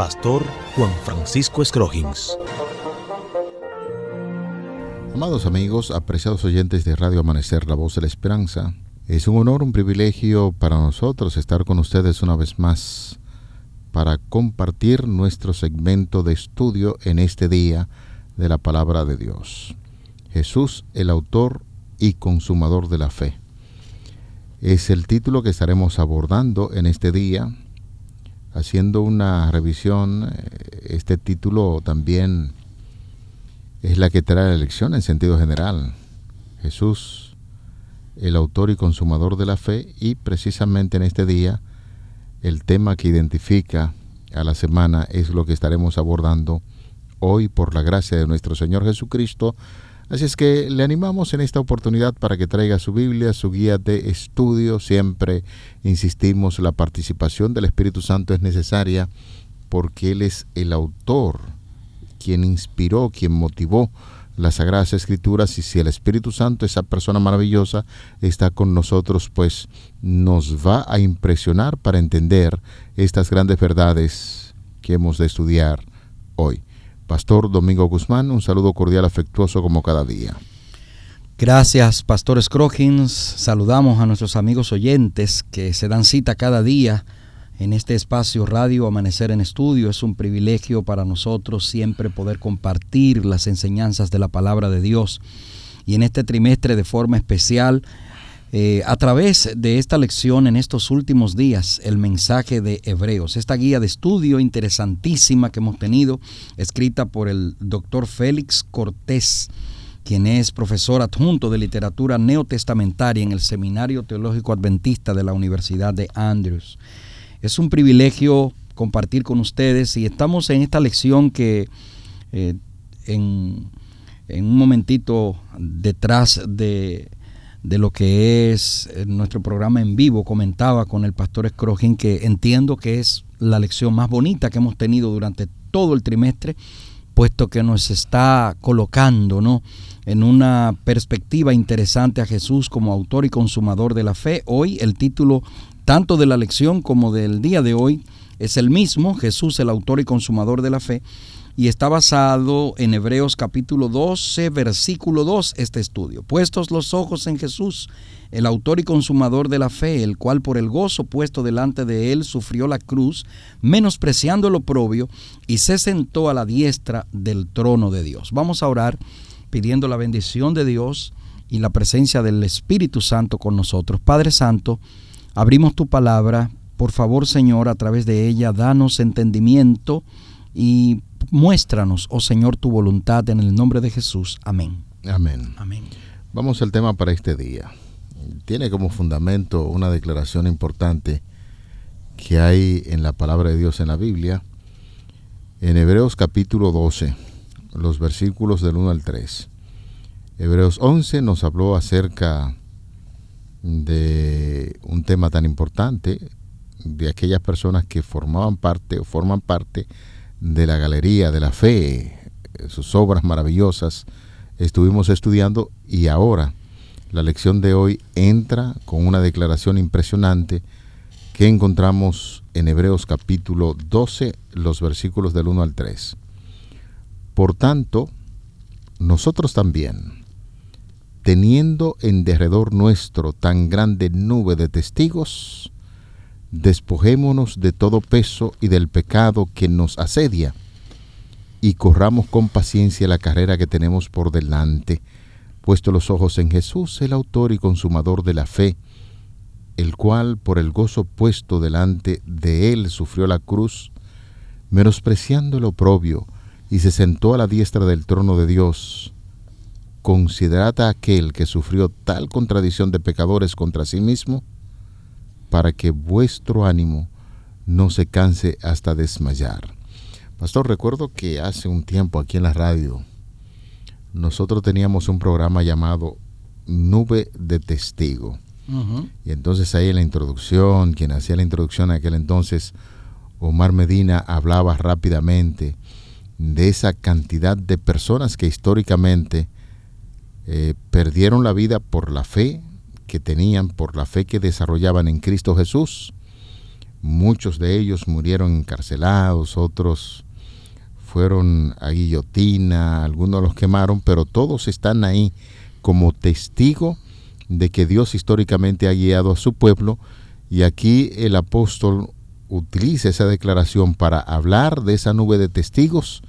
Pastor Juan Francisco Scroggins. Amados amigos, apreciados oyentes de Radio Amanecer, la voz de la esperanza, es un honor, un privilegio para nosotros estar con ustedes una vez más para compartir nuestro segmento de estudio en este día de la palabra de Dios. Jesús, el autor y consumador de la fe. Es el título que estaremos abordando en este día, haciendo una revisión. Este título también es la que trae la elección en sentido general. Jesús, el autor y consumador de la fe, y precisamente en este día, el tema que identifica a la semana es lo que estaremos abordando hoy por la gracia de nuestro Señor Jesucristo. Así es que le animamos en esta oportunidad para que traiga su Biblia, su guía de estudio. Siempre insistimos, la participación del Espíritu Santo es necesaria porque Él es el autor, quien inspiró, quien motivó las Sagradas Escrituras y si el Espíritu Santo, esa persona maravillosa, está con nosotros, pues nos va a impresionar para entender estas grandes verdades que hemos de estudiar hoy. Pastor Domingo Guzmán, un saludo cordial, afectuoso como cada día. Gracias, Pastor Scroggins. Saludamos a nuestros amigos oyentes que se dan cita cada día en este espacio Radio Amanecer en Estudio. Es un privilegio para nosotros siempre poder compartir las enseñanzas de la palabra de Dios. Y en este trimestre de forma especial eh, a través de esta lección en estos últimos días, el mensaje de Hebreos, esta guía de estudio interesantísima que hemos tenido, escrita por el doctor Félix Cortés, quien es profesor adjunto de literatura neotestamentaria en el Seminario Teológico Adventista de la Universidad de Andrews. Es un privilegio compartir con ustedes y estamos en esta lección que eh, en, en un momentito detrás de de lo que es eh, nuestro programa en vivo, comentaba con el pastor Scrogin que entiendo que es la lección más bonita que hemos tenido durante todo el trimestre, puesto que nos está colocando ¿no? en una perspectiva interesante a Jesús como autor y consumador de la fe. Hoy el título tanto de la lección como del día de hoy es el mismo, Jesús el autor y consumador de la fe, y está basado en Hebreos capítulo 12, versículo 2 este estudio. Puestos los ojos en Jesús, el autor y consumador de la fe, el cual por el gozo puesto delante de él sufrió la cruz, menospreciando el oprobio, y se sentó a la diestra del trono de Dios. Vamos a orar pidiendo la bendición de Dios y la presencia del Espíritu Santo con nosotros. Padre Santo, abrimos tu palabra. Por favor, Señor, a través de ella, danos entendimiento y muéstranos, oh Señor, tu voluntad en el nombre de Jesús. Amén. Amén. Amén. Vamos al tema para este día. Tiene como fundamento una declaración importante que hay en la palabra de Dios en la Biblia, en Hebreos capítulo 12, los versículos del 1 al 3. Hebreos 11 nos habló acerca de un tema tan importante, de aquellas personas que formaban parte o forman parte de la Galería de la Fe, sus obras maravillosas, estuvimos estudiando y ahora la lección de hoy entra con una declaración impresionante que encontramos en Hebreos capítulo 12, los versículos del 1 al 3. Por tanto, nosotros también, teniendo en derredor nuestro tan grande nube de testigos, despojémonos de todo peso y del pecado que nos asedia, y corramos con paciencia la carrera que tenemos por delante, puesto los ojos en Jesús, el autor y consumador de la fe, el cual por el gozo puesto delante de él sufrió la cruz, menospreciando el oprobio, y se sentó a la diestra del trono de Dios. Considerad a aquel que sufrió tal contradicción de pecadores contra sí mismo, para que vuestro ánimo no se canse hasta desmayar. Pastor, recuerdo que hace un tiempo aquí en la radio nosotros teníamos un programa llamado Nube de Testigo. Y entonces ahí en la introducción, quien hacía la introducción en aquel entonces, Omar Medina hablaba rápidamente de esa cantidad de personas que históricamente eh, perdieron la vida por la fe que tenían, por la fe que desarrollaban en Cristo Jesús. Muchos de ellos murieron encarcelados, otros fueron a guillotina, algunos los quemaron, pero todos están ahí como testigo de que Dios históricamente ha guiado a su pueblo y aquí el apóstol utiliza esa declaración para hablar de esa nube de testigos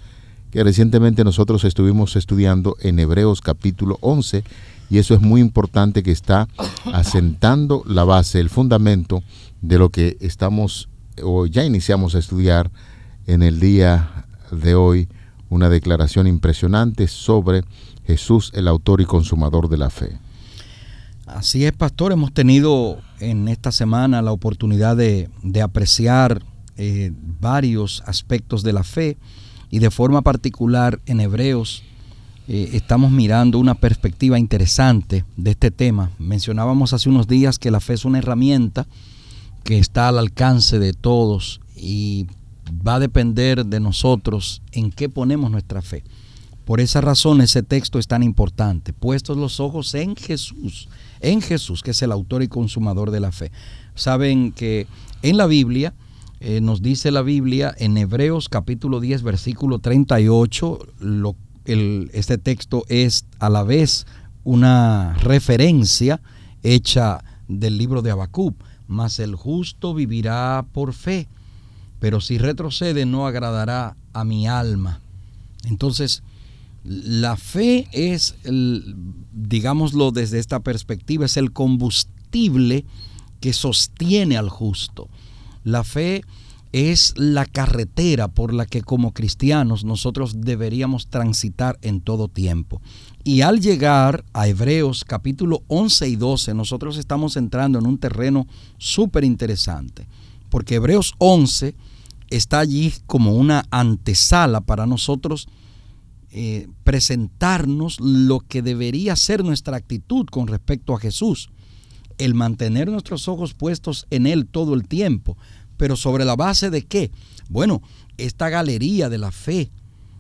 que recientemente nosotros estuvimos estudiando en Hebreos capítulo 11 y eso es muy importante que está asentando la base, el fundamento de lo que estamos o ya iniciamos a estudiar en el día de hoy, una declaración impresionante sobre Jesús, el autor y consumador de la fe. Así es, pastor. Hemos tenido en esta semana la oportunidad de, apreciar eh, varios aspectos de la fe y de forma particular en Hebreos eh, estamos mirando una perspectiva interesante de este tema. Mencionábamos hace unos días que la fe es una herramienta que está al alcance de todos y va a depender de nosotros en qué ponemos nuestra fe. Por esa razón ese texto es tan importante. Puestos los ojos en Jesús, en Jesús, que es el autor y consumador de la fe. Saben que en la Biblia, eh, nos dice la Biblia en Hebreos capítulo 10, versículo 38, lo, este texto es a la vez una referencia hecha del libro de Habacuc, mas el justo vivirá por fe, pero si retrocede no agradará a mi alma. Entonces, la fe es, digámoslo desde esta perspectiva, es el combustible que sostiene al justo. La fe es la carretera por la que como cristianos nosotros deberíamos transitar en todo tiempo. Y al llegar a Hebreos capítulo 11 y 12, nosotros estamos entrando en un terreno súper interesante, porque Hebreos 11 está allí como una antesala para nosotros eh, presentarnos lo que debería ser nuestra actitud con respecto a Jesús. El mantener nuestros ojos puestos en Él todo el tiempo. Pero sobre la base de qué? Bueno, esta galería de la fe,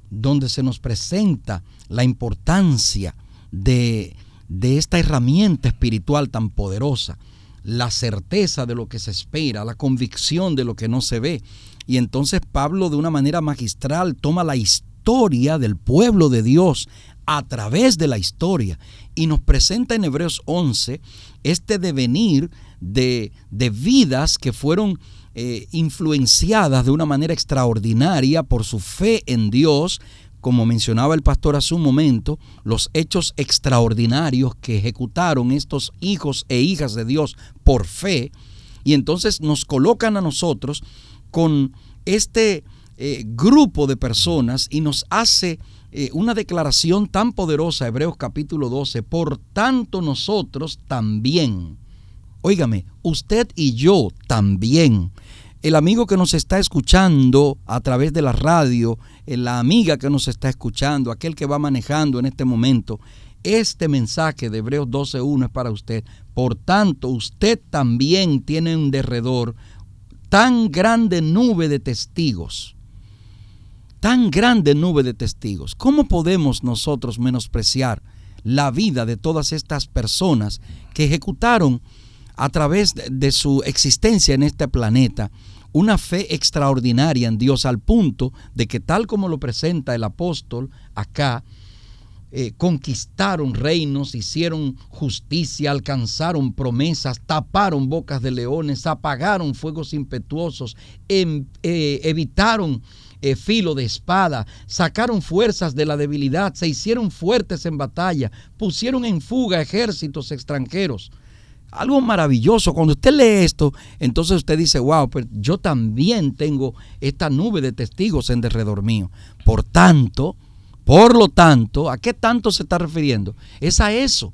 donde se nos presenta la importancia de, de esta herramienta espiritual tan poderosa, la certeza de lo que se espera, la convicción de lo que no se ve. Y entonces Pablo de una manera magistral toma la historia del pueblo de Dios a través de la historia y nos presenta en Hebreos 11 este devenir de, de vidas que fueron eh, influenciadas de una manera extraordinaria por su fe en Dios, como mencionaba el pastor hace un momento, los hechos extraordinarios que ejecutaron estos hijos e hijas de Dios por fe, y entonces nos colocan a nosotros con este eh, grupo de personas y nos hace eh, una declaración tan poderosa, Hebreos capítulo 12, por tanto nosotros también, óigame, usted y yo también, el amigo que nos está escuchando a través de la radio, eh, la amiga que nos está escuchando, aquel que va manejando en este momento, este mensaje de Hebreos 12.1 es para usted. Por tanto, usted también tiene un derredor tan grande nube de testigos tan grande nube de testigos. ¿Cómo podemos nosotros menospreciar la vida de todas estas personas que ejecutaron a través de su existencia en este planeta una fe extraordinaria en Dios al punto de que tal como lo presenta el apóstol acá, eh, conquistaron reinos, hicieron justicia, alcanzaron promesas, taparon bocas de leones, apagaron fuegos impetuosos, em, eh, evitaron eh, filo de espada, sacaron fuerzas de la debilidad, se hicieron fuertes en batalla, pusieron en fuga ejércitos extranjeros. Algo maravilloso. Cuando usted lee esto, entonces usted dice, wow, pero pues yo también tengo esta nube de testigos en derredor mío. Por tanto, por lo tanto, ¿a qué tanto se está refiriendo? Es a eso.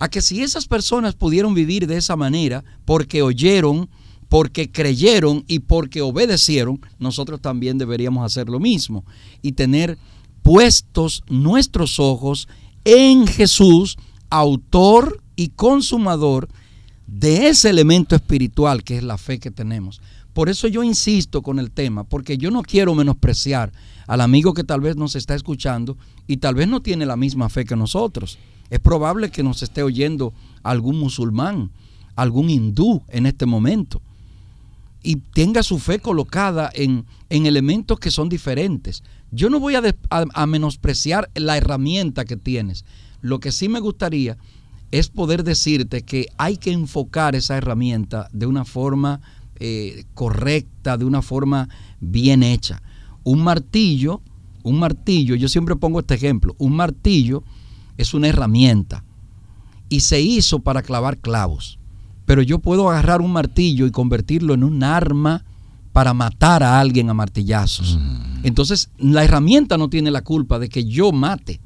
A que si esas personas pudieron vivir de esa manera porque oyeron porque creyeron y porque obedecieron, nosotros también deberíamos hacer lo mismo y tener puestos nuestros ojos en Jesús, autor y consumador de ese elemento espiritual que es la fe que tenemos. Por eso yo insisto con el tema, porque yo no quiero menospreciar al amigo que tal vez nos está escuchando y tal vez no tiene la misma fe que nosotros. Es probable que nos esté oyendo algún musulmán, algún hindú en este momento y tenga su fe colocada en, elementos que son diferentes. Yo no voy a, a, menospreciar la herramienta que tienes. Lo que sí me gustaría es poder decirte que hay que enfocar esa herramienta de una forma eh, correcta, de una forma bien hecha. Un martillo, un martillo, yo siempre pongo este ejemplo, un martillo es una herramienta y se hizo para clavar clavos pero yo puedo agarrar un martillo y convertirlo en un arma para matar a alguien a martillazos. Mm. Entonces, la herramienta no tiene la culpa de que yo mate.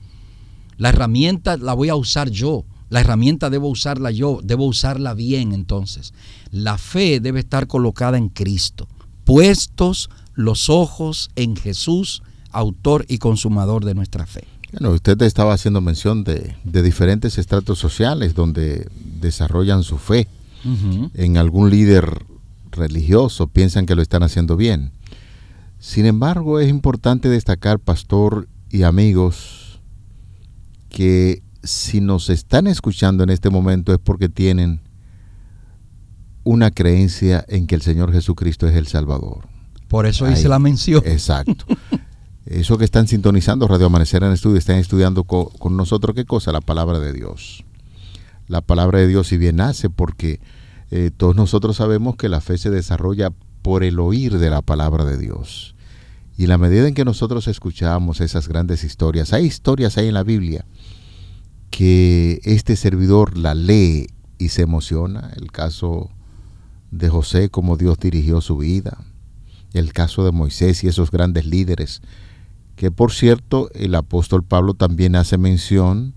La herramienta la voy a usar yo. La herramienta debo usarla yo, debo usarla bien entonces. La fe debe estar colocada en Cristo, puestos los ojos en Jesús, autor y consumador de nuestra fe. Bueno, usted estaba haciendo mención de, de diferentes estratos sociales donde desarrollan su fe en algún líder religioso, piensan que lo están haciendo bien. Sin embargo, es importante destacar, pastor y amigos, que si nos están escuchando en este momento es porque tienen una creencia en que el Señor Jesucristo es el Salvador. Por eso hice la mención. Exacto. Eso que están sintonizando Radio Amanecer en Estudio, están estudiando con nosotros qué cosa, la palabra de Dios la palabra de Dios, si bien nace, porque eh, todos nosotros sabemos que la fe se desarrolla por el oír de la palabra de Dios. Y la medida en que nosotros escuchamos esas grandes historias, hay historias ahí en la Biblia que este servidor la lee y se emociona. El caso de José, cómo Dios dirigió su vida. El caso de Moisés y esos grandes líderes. Que por cierto, el apóstol Pablo también hace mención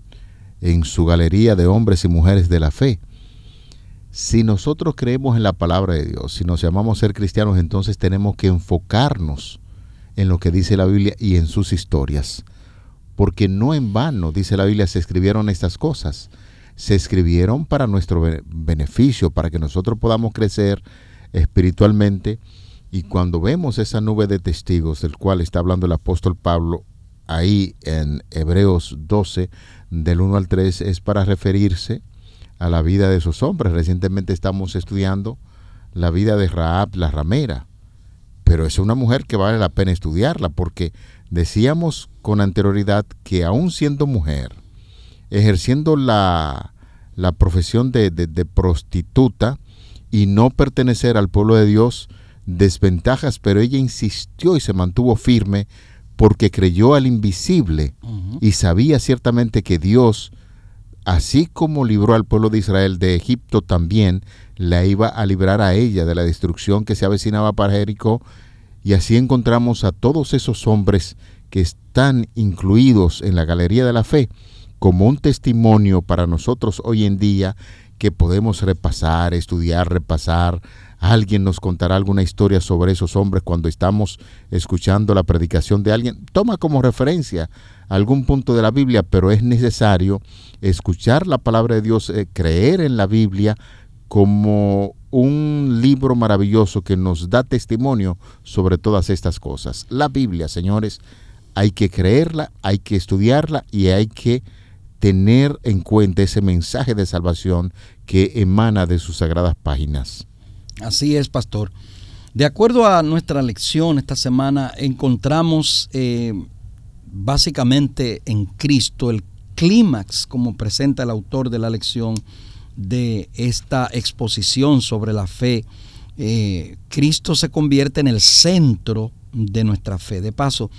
en su galería de hombres y mujeres de la fe. Si nosotros creemos en la palabra de Dios, si nos llamamos ser cristianos, entonces tenemos que enfocarnos en lo que dice la Biblia y en sus historias. Porque no en vano, dice la Biblia, se escribieron estas cosas. Se escribieron para nuestro beneficio, para que nosotros podamos crecer espiritualmente. Y cuando vemos esa nube de testigos del cual está hablando el apóstol Pablo ahí en Hebreos 12, del 1 al 3, es para referirse a la vida de esos hombres. Recientemente estamos estudiando la vida de Raab, la ramera, pero es una mujer que vale la pena estudiarla porque decíamos con anterioridad que aún siendo mujer, ejerciendo la, la profesión de, de prostituta y no pertenecer al pueblo de Dios, desventajas, pero ella insistió y se mantuvo firme porque creyó al invisible y sabía ciertamente que Dios, así como libró al pueblo de Israel de Egipto, también la iba a librar a ella de la destrucción que se avecinaba para Jericó. Y así encontramos a todos esos hombres que están incluidos en la galería de la fe como un testimonio para nosotros hoy en día que podemos repasar, estudiar, repasar, alguien nos contará alguna historia sobre esos hombres cuando estamos escuchando la predicación de alguien. Toma como referencia algún punto de la Biblia, pero es necesario escuchar la palabra de Dios, eh, creer en la Biblia como un libro maravilloso que nos da testimonio sobre todas estas cosas. La Biblia, señores, hay que creerla, hay que estudiarla y hay que tener en cuenta ese mensaje de salvación que emana de sus sagradas páginas. Así es, pastor. De acuerdo a nuestra lección esta semana, encontramos eh, básicamente en Cristo el clímax, como presenta el autor de la lección de esta exposición sobre la fe. Eh, Cristo se convierte en el centro de nuestra fe. De paso,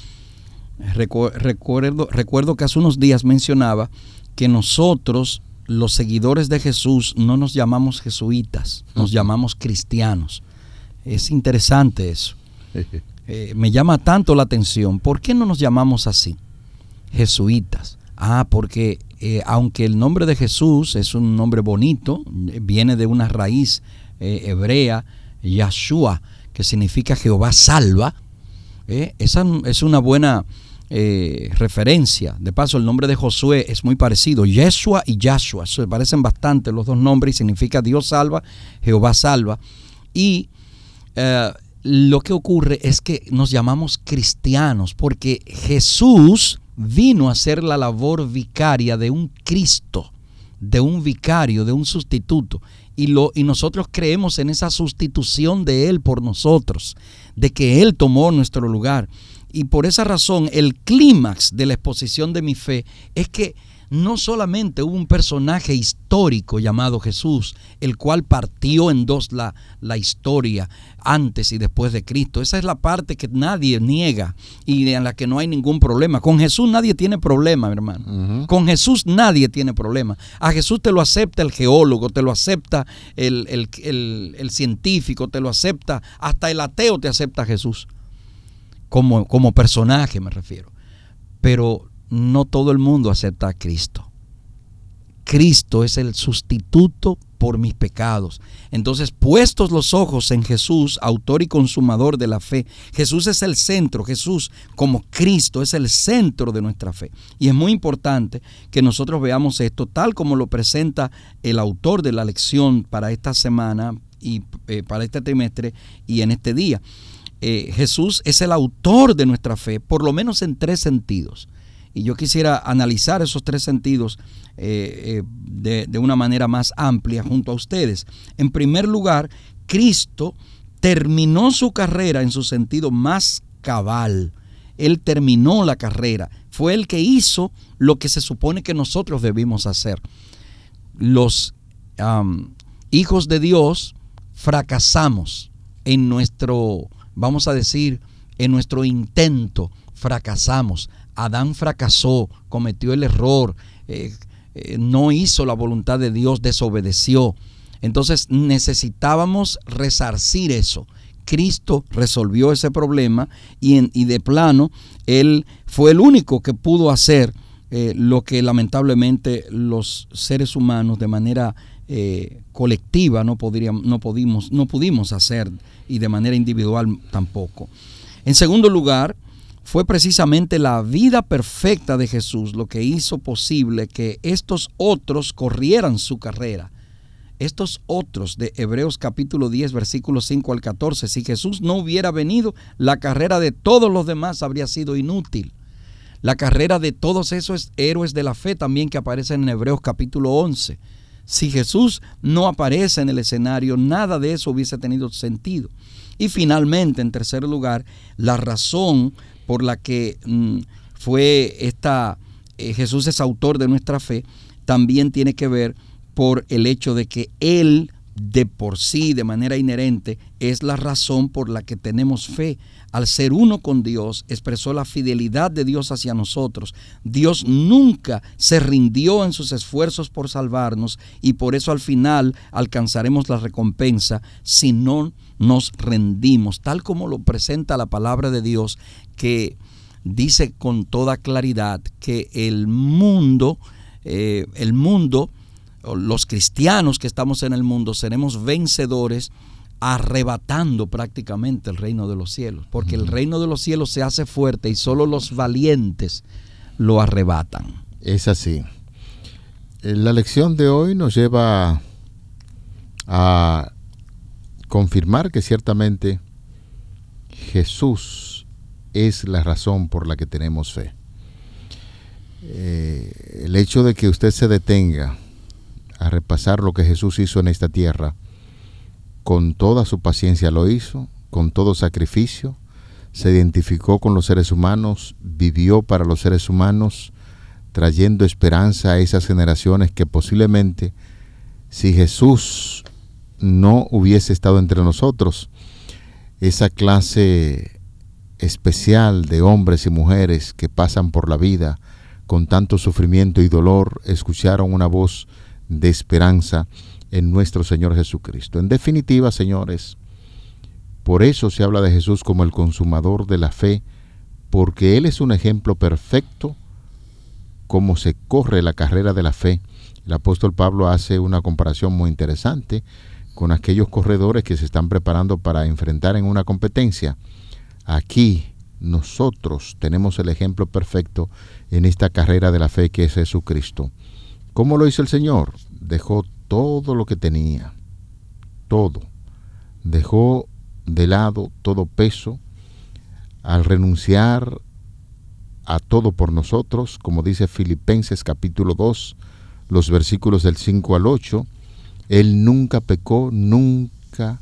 recuerdo, recuerdo que hace unos días mencionaba que nosotros los seguidores de Jesús no nos llamamos jesuitas, nos llamamos cristianos. Es interesante eso. Eh, me llama tanto la atención. ¿Por qué no nos llamamos así? Jesuitas. Ah, porque eh, aunque el nombre de Jesús es un nombre bonito, viene de una raíz eh, hebrea Yahshua, que significa Jehová salva. ¿eh? Esa es una buena eh, referencia. De paso, el nombre de Josué es muy parecido. Yeshua y Yahshua se parecen bastante los dos nombres y significa Dios salva, Jehová salva. Y eh, lo que ocurre es que nos llamamos cristianos porque Jesús vino a hacer la labor vicaria de un Cristo, de un vicario, de un sustituto. Y, lo, y nosotros creemos en esa sustitución de Él por nosotros, de que Él tomó nuestro lugar. Y por esa razón el clímax de la exposición de mi fe es que no solamente hubo un personaje histórico llamado Jesús, el cual partió en dos la, la, historia antes y después de Cristo. Esa es la parte que nadie niega y en la que no hay ningún problema. Con Jesús nadie tiene problema, hermano. Con Jesús nadie tiene problema. A Jesús te lo acepta el geólogo, te lo acepta el, el, el científico, te lo acepta, hasta el ateo te acepta a Jesús. Como, como personaje me refiero. Pero no todo el mundo acepta a Cristo. Cristo es el sustituto por mis pecados. Entonces, puestos los ojos en Jesús, autor y consumador de la fe, Jesús es el centro, Jesús como Cristo es el centro de nuestra fe. Y es muy importante que nosotros veamos esto tal como lo presenta el autor de la lección para esta semana y eh, para este trimestre y en este día. Eh, Jesús es el autor de nuestra fe, por lo menos en tres sentidos. Y yo quisiera analizar esos tres sentidos eh, eh, de, de una manera más amplia junto a ustedes. En primer lugar, Cristo terminó su carrera en su sentido más cabal. Él terminó la carrera. Fue el que hizo lo que se supone que nosotros debimos hacer. Los hijos de Dios fracasamos en nuestro, vamos a decir, en nuestro intento, fracasamos. Adán fracasó, cometió el error, eh, eh, no hizo la voluntad de Dios, desobedeció. Entonces necesitábamos resarcir eso. Cristo resolvió ese problema y, en, y de plano Él fue el único que pudo hacer eh, lo que lamentablemente los seres humanos de manera colectiva no, podríamos, no, pudimos, no pudimos hacer y de manera individual tampoco. En segundo lugar, fue precisamente la vida perfecta de Jesús lo que hizo posible que estos otros corrieran su carrera. Estos otros de Hebreos capítulo 10 versículos 5 al 14, si Jesús no hubiera venido, la carrera de todos los demás habría sido inútil. La carrera de todos esos héroes de la fe también que aparecen en Hebreos capítulo 11. Si Jesús no aparece en el escenario, nada de eso hubiese tenido sentido. Y finalmente, en tercer lugar, la razón por la que mm, fue esta, eh, Jesús es autor de nuestra fe, también tiene que ver por el hecho de que Él de por sí, de manera inherente, es la razón por la que tenemos fe. Al ser uno con Dios, expresó la fidelidad de Dios hacia nosotros. Dios nunca se rindió en sus esfuerzos por salvarnos y por eso al final alcanzaremos la recompensa si no nos rendimos, tal como lo presenta la palabra de Dios, que dice con toda claridad que el mundo, eh, el mundo, los cristianos que estamos en el mundo, seremos vencedores arrebatando prácticamente el reino de los cielos, porque el reino de los cielos se hace fuerte y solo los valientes lo arrebatan. Es así. Eh, la lección de hoy nos lleva a confirmar que ciertamente Jesús es la razón por la que tenemos fe. Eh, el hecho de que usted se detenga a repasar lo que Jesús hizo en esta tierra, con toda su paciencia lo hizo, con todo sacrificio, se identificó con los seres humanos, vivió para los seres humanos, trayendo esperanza a esas generaciones que posiblemente si Jesús no hubiese estado entre nosotros, esa clase especial de hombres y mujeres que pasan por la vida con tanto sufrimiento y dolor, escucharon una voz de esperanza en nuestro Señor Jesucristo. En definitiva, señores, por eso se habla de Jesús como el consumador de la fe, porque Él es un ejemplo perfecto cómo se corre la carrera de la fe. El apóstol Pablo hace una comparación muy interesante con aquellos corredores que se están preparando para enfrentar en una competencia. Aquí nosotros tenemos el ejemplo perfecto en esta carrera de la fe que es Jesucristo. ¿Cómo lo hizo el Señor? Dejó todo lo que tenía, todo. Dejó de lado todo peso al renunciar a todo por nosotros, como dice Filipenses capítulo 2, los versículos del 5 al 8. Él nunca pecó, nunca.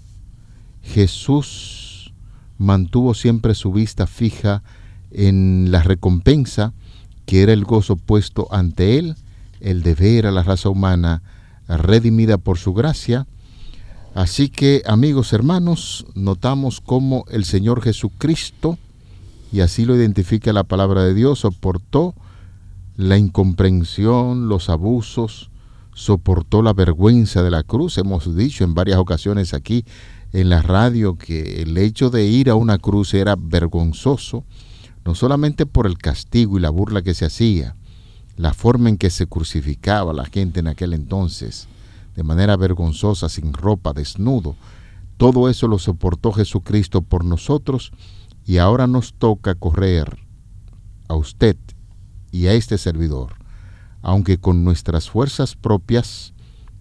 Jesús mantuvo siempre su vista fija en la recompensa, que era el gozo puesto ante él, el deber a la raza humana redimida por su gracia. Así que, amigos hermanos, notamos cómo el Señor Jesucristo, y así lo identifica la palabra de Dios, soportó la incomprensión, los abusos, soportó la vergüenza de la cruz. Hemos dicho en varias ocasiones aquí en la radio que el hecho de ir a una cruz era vergonzoso, no solamente por el castigo y la burla que se hacía, la forma en que se crucificaba la gente en aquel entonces, de manera vergonzosa, sin ropa, desnudo. Todo eso lo soportó Jesucristo por nosotros y ahora nos toca correr a usted y a este servidor. Aunque con nuestras fuerzas propias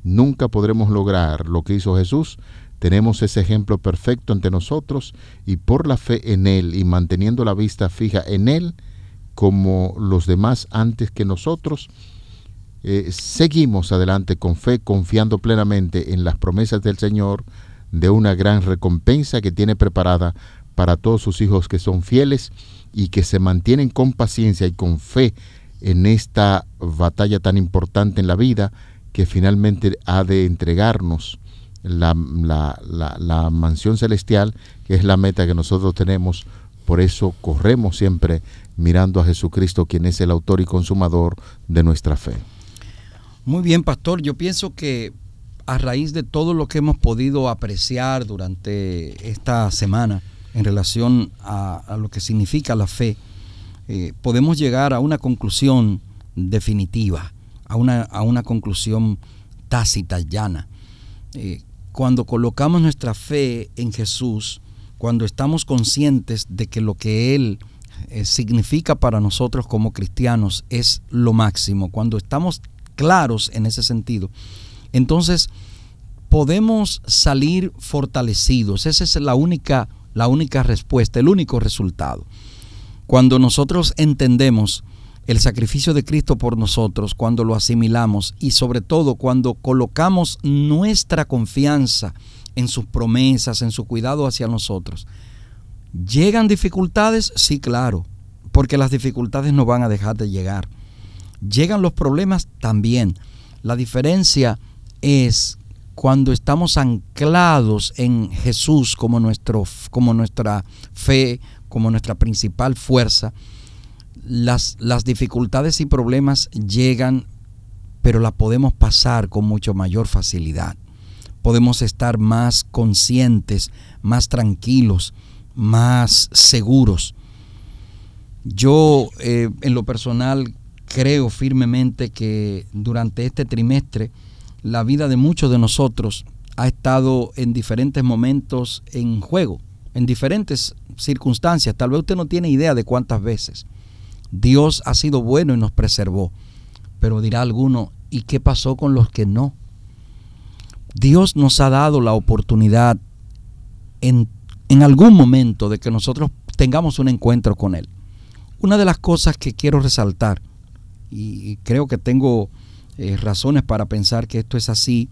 nunca podremos lograr lo que hizo Jesús, tenemos ese ejemplo perfecto ante nosotros y por la fe en Él y manteniendo la vista fija en Él, como los demás antes que nosotros, eh, seguimos adelante con fe, confiando plenamente en las promesas del Señor de una gran recompensa que tiene preparada para todos sus hijos que son fieles y que se mantienen con paciencia y con fe en esta batalla tan importante en la vida que finalmente ha de entregarnos la, la, mansión celestial, que es la meta que nosotros tenemos. Por eso corremos siempre mirando a Jesucristo, quien es el autor y consumador de nuestra fe. Muy bien, pastor. Yo pienso que a raíz de todo lo que hemos podido apreciar durante esta semana en relación a, lo que significa la fe, eh, podemos llegar a una conclusión definitiva, a una, a una conclusión tácita, llana. Eh, cuando colocamos nuestra fe en Jesús, cuando estamos conscientes de que lo que Él eh, significa para nosotros como cristianos es lo máximo, cuando estamos claros en ese sentido, entonces podemos salir fortalecidos. Esa es la única, la única respuesta, el único resultado. Cuando nosotros entendemos el sacrificio de Cristo por nosotros, cuando lo asimilamos y sobre todo cuando colocamos nuestra confianza en sus promesas, en su cuidado hacia nosotros. ¿Llegan dificultades? Sí, claro, porque las dificultades no van a dejar de llegar. ¿Llegan los problemas? También. La diferencia es cuando estamos anclados en Jesús como, nuestro, como nuestra fe, como nuestra principal fuerza, las, las dificultades y problemas llegan, pero las podemos pasar con mucho mayor facilidad. Podemos estar más conscientes, más tranquilos, más seguros. Yo eh, en lo personal creo firmemente que durante este trimestre la vida de muchos de nosotros ha estado en diferentes momentos en juego, en diferentes circunstancias. Tal vez usted no tiene idea de cuántas veces. Dios ha sido bueno y nos preservó. Pero dirá alguno, ¿y qué pasó con los que no? Dios nos ha dado la oportunidad en, en algún momento de que nosotros tengamos un encuentro con Él. Una de las cosas que quiero resaltar, y creo que tengo eh, razones para pensar que esto es así,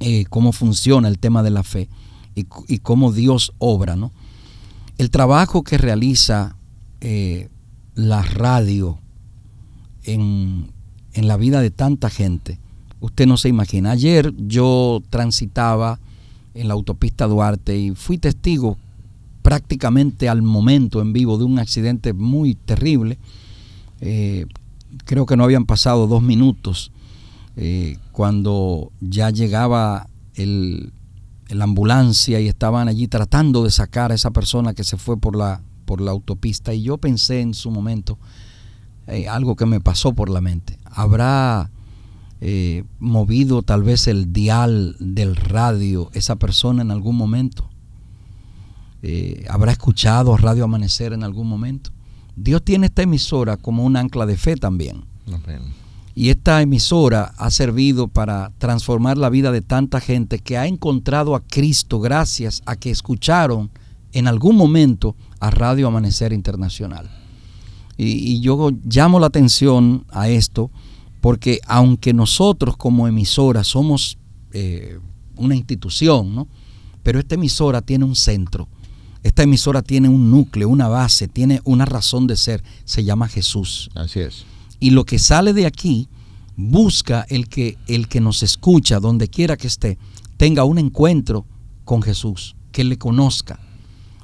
eh, cómo funciona el tema de la fe y, y, cómo Dios obra, ¿no? El trabajo que realiza eh, la radio en, la vida de tanta gente. Usted no se imagina. Ayer yo transitaba en la autopista Duarte y fui testigo prácticamente al momento en vivo de un accidente muy terrible. Eh, creo que no habían pasado dos minutos eh, cuando ya llegaba el, la ambulancia y estaban allí tratando de sacar a esa persona que se fue por la por la autopista y yo pensé en su momento eh, algo que me pasó por la mente. ¿Habrá eh, movido tal vez el dial del radio esa persona en algún momento? Eh, ¿Habrá escuchado Radio Amanecer en algún momento? Dios tiene esta emisora como un ancla de fe también. Y esta emisora ha servido para transformar la vida de tanta gente que ha encontrado a Cristo gracias a que escucharon en algún momento a Radio Amanecer Internacional. Y, yo llamo la atención a esto porque aunque nosotros como emisora somos eh, una institución, ¿no? pero esta emisora tiene un centro, esta emisora tiene un núcleo, una base, tiene una razón de ser, se llama Jesús. Así es. Y lo que sale de aquí busca el que el que nos escucha donde quiera que esté tenga un encuentro con Jesús, que le conozca,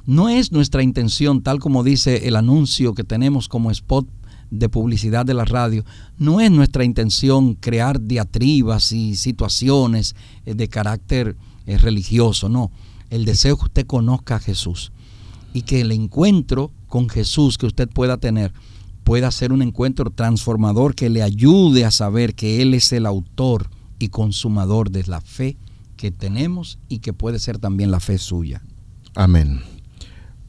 no es nuestra intención, tal como dice el anuncio que tenemos como spot de publicidad de la radio, no es nuestra intención crear diatribas y situaciones eh, de carácter eh, religioso, no. El deseo es que usted conozca a Jesús y que el encuentro con Jesús que usted pueda tener pueda ser un encuentro transformador que le ayude a saber que Él es el autor y consumador de la fe que tenemos y que puede ser también la fe suya. Amén.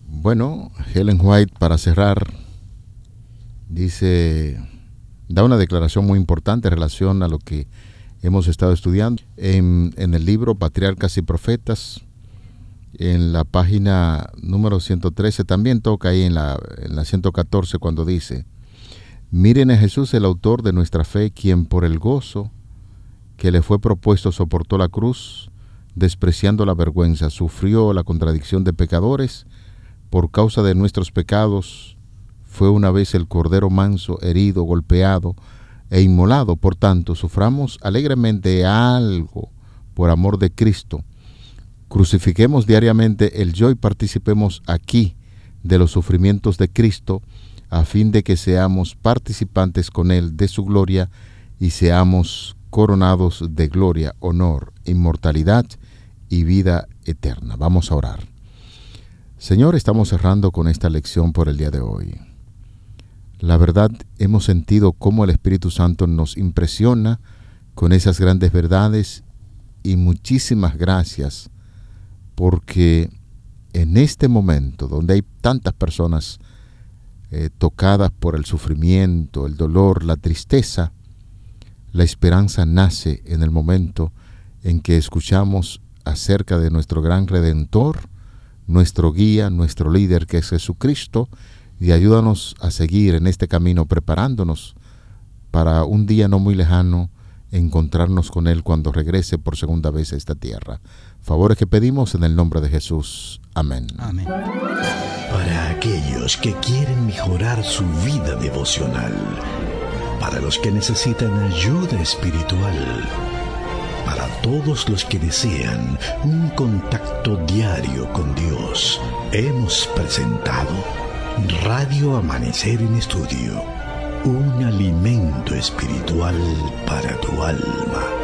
Bueno, Helen White, para cerrar, dice, da una declaración muy importante en relación a lo que hemos estado estudiando en, el libro Patriarcas y Profetas, en la página número 113, también toca ahí en la, en la 114 cuando dice, miren a Jesús el autor de nuestra fe, quien por el gozo que le fue propuesto soportó la cruz, despreciando la vergüenza, sufrió la contradicción de pecadores, por causa de nuestros pecados, fue una vez el Cordero manso, herido, golpeado e inmolado. Por tanto, suframos alegremente algo por amor de Cristo. Crucifiquemos diariamente el yo y participemos aquí de los sufrimientos de Cristo, a fin de que seamos participantes con Él de su gloria y seamos coronados de gloria, honor, inmortalidad y vida eterna. Vamos a orar. Señor, estamos cerrando con esta lección por el día de hoy. La verdad, hemos sentido cómo el Espíritu Santo nos impresiona con esas grandes verdades y muchísimas gracias porque en este momento donde hay tantas personas eh, tocadas por el sufrimiento, el dolor, la tristeza, la esperanza nace en el momento en que escuchamos acerca de nuestro gran redentor, nuestro guía, nuestro líder que es Jesucristo, y ayúdanos a seguir en este camino preparándonos para un día no muy lejano encontrarnos con Él cuando regrese por segunda vez a esta tierra. Favores que pedimos en el nombre de Jesús. Amén. Amén. Para aquellos que quieren mejorar su vida devocional, para los que necesitan ayuda espiritual, para todos los que desean un contacto diario con Dios, hemos presentado Radio Amanecer en Estudio, un alimento espiritual para tu alma.